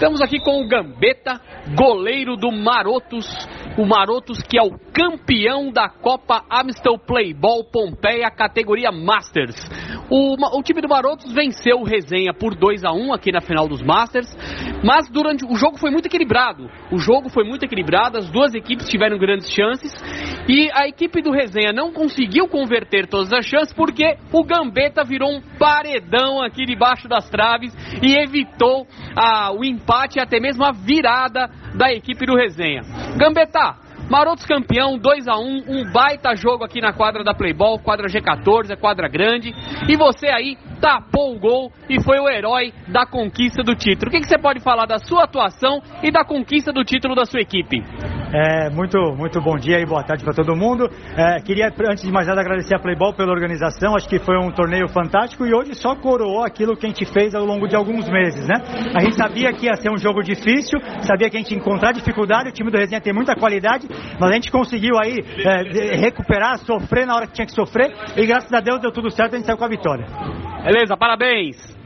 Estamos aqui com o Gambetta, goleiro do Marotos, o Marotos que é o campeão da Copa Amstel Playball Pompeia, categoria Masters. O, o, time do Marotos venceu o Resenha por 2 a 1 aqui na final dos Masters, mas durante o jogo foi muito equilibrado. O jogo foi muito equilibrado, as duas equipes tiveram grandes chances e a equipe do Resenha não conseguiu converter todas as chances porque o Gambetta virou um paredão aqui debaixo das traves e evitou a, o empate e até mesmo a virada da equipe do Resenha. Gambetta, Marotos campeão, 2 a 1 um, um baita jogo aqui na quadra da Playball, quadra G14, quadra grande. E você aí tapou o gol e foi o herói da conquista do título. O que, que você pode falar da sua atuação e da conquista do título da sua equipe? É, muito, muito bom dia e boa tarde para todo mundo. É, queria, antes de mais nada, agradecer a Playball pela organização. Acho que foi um torneio fantástico e hoje só coroou aquilo que a gente fez ao longo de alguns meses, né? A gente sabia que ia ser um jogo difícil, sabia que a gente ia encontrar dificuldade. O time do Resenha tem muita qualidade, mas a gente conseguiu aí é, recuperar, sofrer na hora que tinha que sofrer e graças a Deus deu tudo certo. A gente saiu com a vitória. Beleza, parabéns.